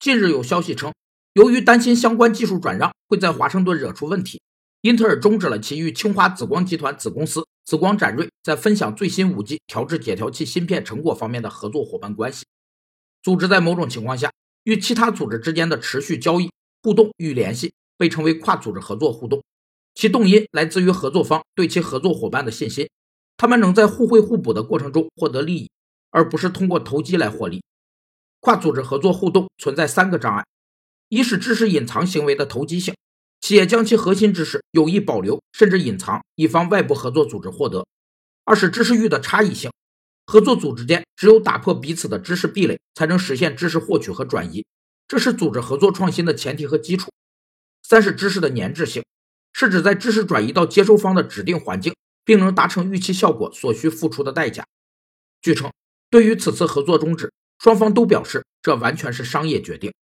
近日有消息称，由于担心相关技术转让会在华盛顿惹出问题，英特尔终止了其与清华紫光集团子公司紫光展锐在分享最新 5G 调制解调器芯片成果方面的合作伙伴关系。组织在某种情况下与其他组织之间的持续交易、互动与联系，被称为跨组织合作互动。其动因来自于合作方对其合作伙伴的信心，他们能在互惠互补的过程中获得利益，而不是通过投机来获利。跨组织合作互动存在三个障碍：一是知识隐藏行为的投机性，企业将其核心知识有意保留甚至隐藏，以防外部合作组织获得；二是知识域的差异性。合作组织间只有打破彼此的知识壁垒，才能实现知识获取和转移，这是组织合作创新的前提和基础。三是知识的粘滞性，是指在知识转移到接收方的指定环境，并能达成预期效果所需付出的代价。据称，对于此次合作终止，双方都表示这完全是商业决定。